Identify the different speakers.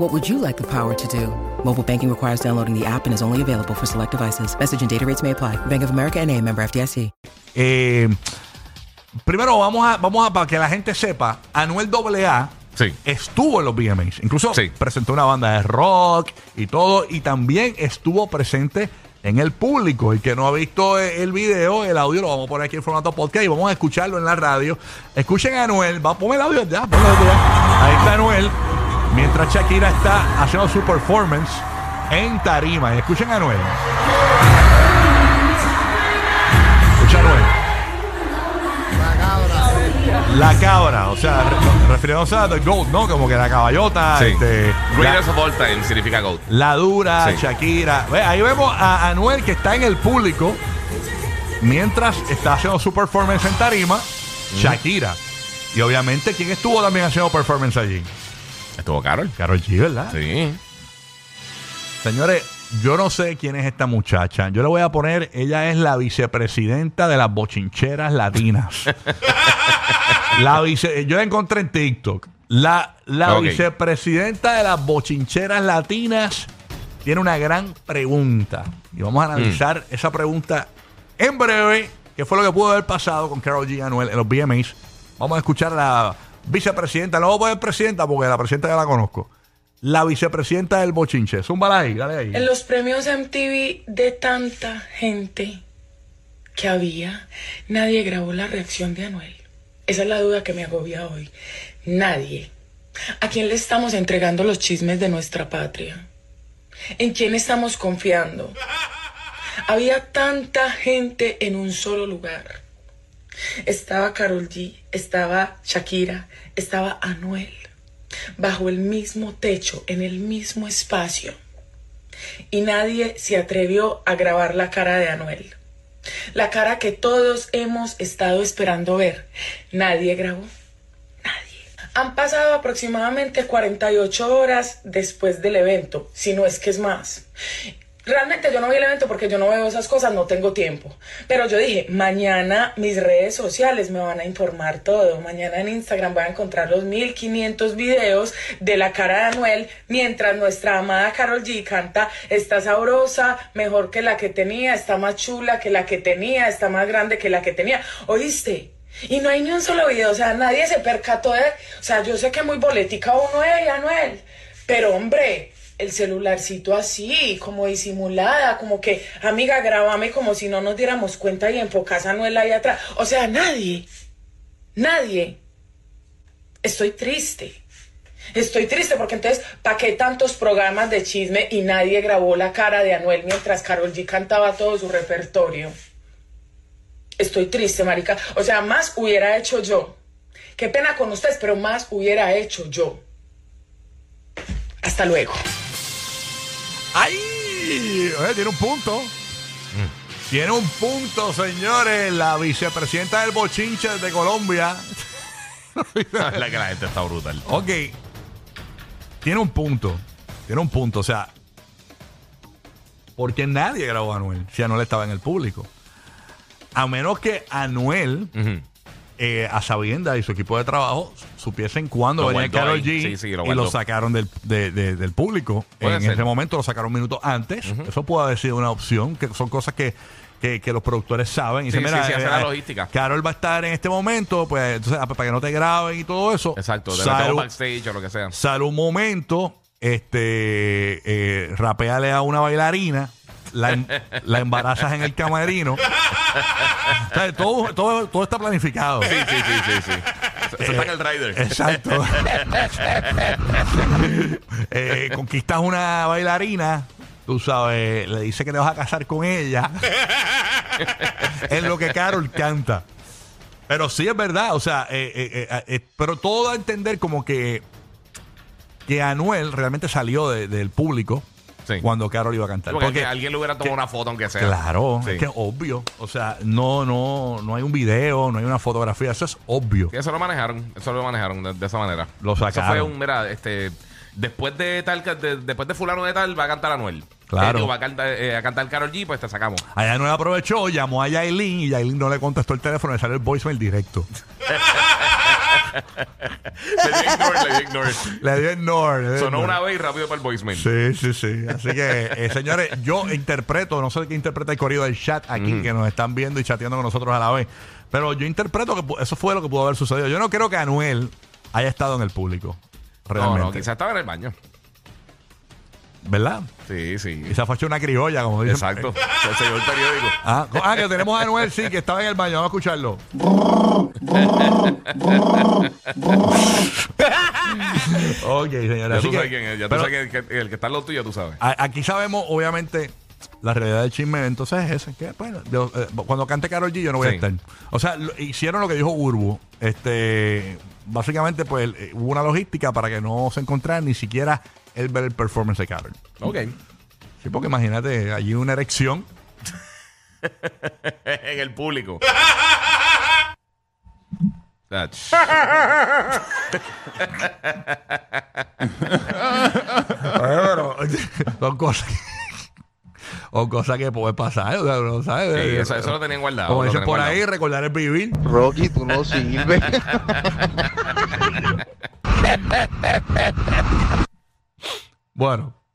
Speaker 1: What would you like the power to do? Mobile banking requires downloading the app and is only available for select devices. Message and data rates may apply. Bank of America and a member FDIC.
Speaker 2: Eh, primero vamos a, vamos a, para que la gente sepa, Anuel AA
Speaker 3: Sí.
Speaker 2: estuvo en los VMAs. Incluso
Speaker 3: Sí.
Speaker 2: presentó una banda de rock y todo. Y también estuvo presente en el público. El que no ha visto eh, el video, el audio lo vamos a poner aquí en formato podcast y vamos a escucharlo en la radio. Escuchen a Anuel. Va, ponme el audio ya. Ahí está Anuel. Mientras Shakira está haciendo su performance en tarima. Y escuchen a Anuel. Escucha a Anuel. La cabra, o sea, re- refiriéndose a The Goat, ¿no? Como que la caballota,
Speaker 3: Sí.
Speaker 2: este,
Speaker 3: Greatest
Speaker 2: la,
Speaker 3: of all time significa GOAT.
Speaker 2: la dura,
Speaker 3: Sí.
Speaker 2: Shakira. Ve, ahí vemos a Anuel que está en el público mientras está haciendo su performance en tarima, Shakira. Y obviamente, ¿quién estuvo también haciendo performance allí?
Speaker 3: Estuvo Carol.
Speaker 2: Karol G, ¿verdad?
Speaker 3: Sí.
Speaker 2: Señores, yo no sé quién es esta muchacha. Yo le voy a poner, ella es la vicepresidenta de las bochincheras latinas. la vice, yo la encontré en TikTok. La, la vicepresidenta de las bochincheras latinas tiene una gran pregunta. Y vamos a
Speaker 3: Mm.
Speaker 2: analizar esa pregunta en breve. ¿Qué fue lo que pudo haber pasado con Carol G Anuel en los VMAs? Vamos a escuchar a la vicepresidenta. No voy a presidenta porque la presidenta ya la conozco. La vicepresidenta del bochinche. Zúmbala ahí, dale ahí.
Speaker 4: En los premios MTV de tanta gente que había, nadie grabó la reacción de Anuel. Esa es la duda que me agobia hoy. Nadie. ¿A quién le estamos entregando los chismes de nuestra patria? ¿En quién estamos confiando? Había tanta gente en un solo lugar. Estaba Carol G, estaba Shakira, estaba Anuel, bajo el mismo techo, en el mismo espacio. Y nadie se atrevió a grabar la cara de Anuel. La cara que todos hemos estado esperando ver. Nadie grabó. Nadie. Han pasado aproximadamente 48 horas después del evento, si no es que es más. Realmente yo no vi el evento porque yo no veo esas cosas, no tengo tiempo. Pero yo dije, mañana mis redes sociales me van a informar todo. Mañana en Instagram voy a encontrar los 1500 videos de la cara de Anuel mientras nuestra amada Carol G canta, está sabrosa, mejor que la que tenía, está más chula que la que tenía, está más grande que la que tenía. ¿Oíste? Y no hay ni un solo video, o sea, nadie se percató de... O sea, yo sé que muy boletica uno, ey, Anuel, pero hombre, el celularcito así, como disimulada, como que, amiga, grábame como si no nos diéramos cuenta y enfocas a Anuel ahí atrás. O sea, nadie, nadie. Estoy triste. Estoy triste porque entonces, ¿para qué tantos programas de chisme y nadie grabó la cara de Anuel mientras Carol G cantaba todo su repertorio? Estoy triste, marica. O sea, más hubiera hecho yo. Qué pena con ustedes, pero más hubiera hecho yo. Hasta luego.
Speaker 2: ¡Ay! Oye, tiene un punto. Tiene un punto, señores. La vicepresidenta del bochinche de Colombia.
Speaker 3: la que la gente está brutal.
Speaker 2: Ok. Tiene un punto. Tiene un punto. O sea, porque nadie grabó a Anuel si Anuel estaba en el público. A menos que Anuel. Eh, a sabienda y su equipo de trabajo, supiesen cuándo
Speaker 3: Lo
Speaker 2: venía
Speaker 3: guardó ahí.
Speaker 2: G
Speaker 3: Sí, sí, lo
Speaker 2: y lo sacaron del, de- de- del público.
Speaker 3: Puede
Speaker 2: en
Speaker 3: ser.
Speaker 2: ese momento lo sacaron minutos antes. Eso puede haber sido una opción, que son cosas que, que, que los productores saben. Y
Speaker 3: Sí,
Speaker 2: dicen,
Speaker 3: sí, sí, hace
Speaker 2: eh,
Speaker 3: la
Speaker 2: eh,
Speaker 3: logística.
Speaker 2: Carol va a estar en este momento, pues entonces, ah, para que no te graben y todo eso.
Speaker 3: Exacto, de
Speaker 2: Sal-
Speaker 3: metemos backstage o lo que sea.
Speaker 2: Sale un momento, este, eh, rapeale a una bailarina la, em- la embarazas en el camerino. O sea, todo, todo, todo está planificado.
Speaker 3: Sí, sí, sí, sí, sí. Está en el rider.
Speaker 2: Exacto. Eh, conquistas una bailarina, tú sabes, le dice que te vas a casar con ella. es lo que Carol canta. Pero sí es verdad, o sea, eh, eh, eh, eh, pero todo da a entender como que, que Anuel realmente salió de- del público
Speaker 3: Sí.
Speaker 2: cuando Carol iba a cantar.
Speaker 3: Porque,
Speaker 2: Porque-
Speaker 3: alguien le hubiera tomado una foto aunque sea.
Speaker 2: Claro,
Speaker 3: Sí.
Speaker 2: es que es obvio. O sea, no, no, no hay un video, no hay una fotografía, eso es obvio.
Speaker 3: Sí, eso lo manejaron, eso lo manejaron de, de esa manera.
Speaker 2: Lo
Speaker 3: Eso
Speaker 2: sacaron.
Speaker 3: fue un, mira, este, después de tal, de- después de fulano de tal, va a cantar Anuel.
Speaker 2: Claro.
Speaker 3: Eh, digo, va a cantar, eh, a cantar Carol G, pues te sacamos.
Speaker 2: Allá no aprovechó, llamó a Yailin y Yailin no le contestó el teléfono, le salió el voicemail directo.
Speaker 3: le di ignore, le di ignore.
Speaker 2: Le dio ignore. le dio
Speaker 3: Sonó
Speaker 2: ignore.
Speaker 3: una vez y rápido para el voicemail.
Speaker 2: Sí, sí, sí. Así que, eh, señores, yo interpreto, no sé qué interpreta el corrido del chat aquí, que nos están viendo y chateando con nosotros a la vez, pero yo interpreto que eso fue lo que pudo haber sucedido. Yo no creo que Anuel haya estado en el público.
Speaker 3: No,
Speaker 2: Realmente.
Speaker 3: no, quizás estaba en el baño.
Speaker 2: ¿Verdad?
Speaker 3: Sí, sí.
Speaker 2: Quizás fue hecho una criolla, como dicen.
Speaker 3: Exacto. Se el periódico.
Speaker 2: Ah, co- ah, que tenemos a Anuel, sí, que estaba en el baño. Vamos a escucharlo. ok, señora.
Speaker 3: Ya
Speaker 2: así
Speaker 3: tú
Speaker 2: que-
Speaker 3: sabes quién es. Ya tú
Speaker 2: pero
Speaker 3: sabes que el, que el que está al lado tuyo, tú sabes.
Speaker 2: a- aquí sabemos, obviamente, la realidad del chisme. Entonces, es ese. Que, bueno, yo, eh, cuando cante Carol G, yo no voy a
Speaker 3: Sí.
Speaker 2: estar. O sea, lo- hicieron lo que dijo Urbu. Este, básicamente, pues eh, hubo una logística para que no se encontrara ni siquiera el ver el performance de Carol.
Speaker 3: Ok.
Speaker 2: Sí, porque imagínate, allí una erección.
Speaker 3: en el público.
Speaker 2: Pero, son cosas que, son cosas que pueden pasar. O sea, no sabe.
Speaker 3: Sí, eso, eso lo tenían guardado.
Speaker 2: Como dicen por
Speaker 3: guardado.
Speaker 2: ahí, recordar es vivir.
Speaker 5: Rocky, tú no sirves.
Speaker 2: Bueno.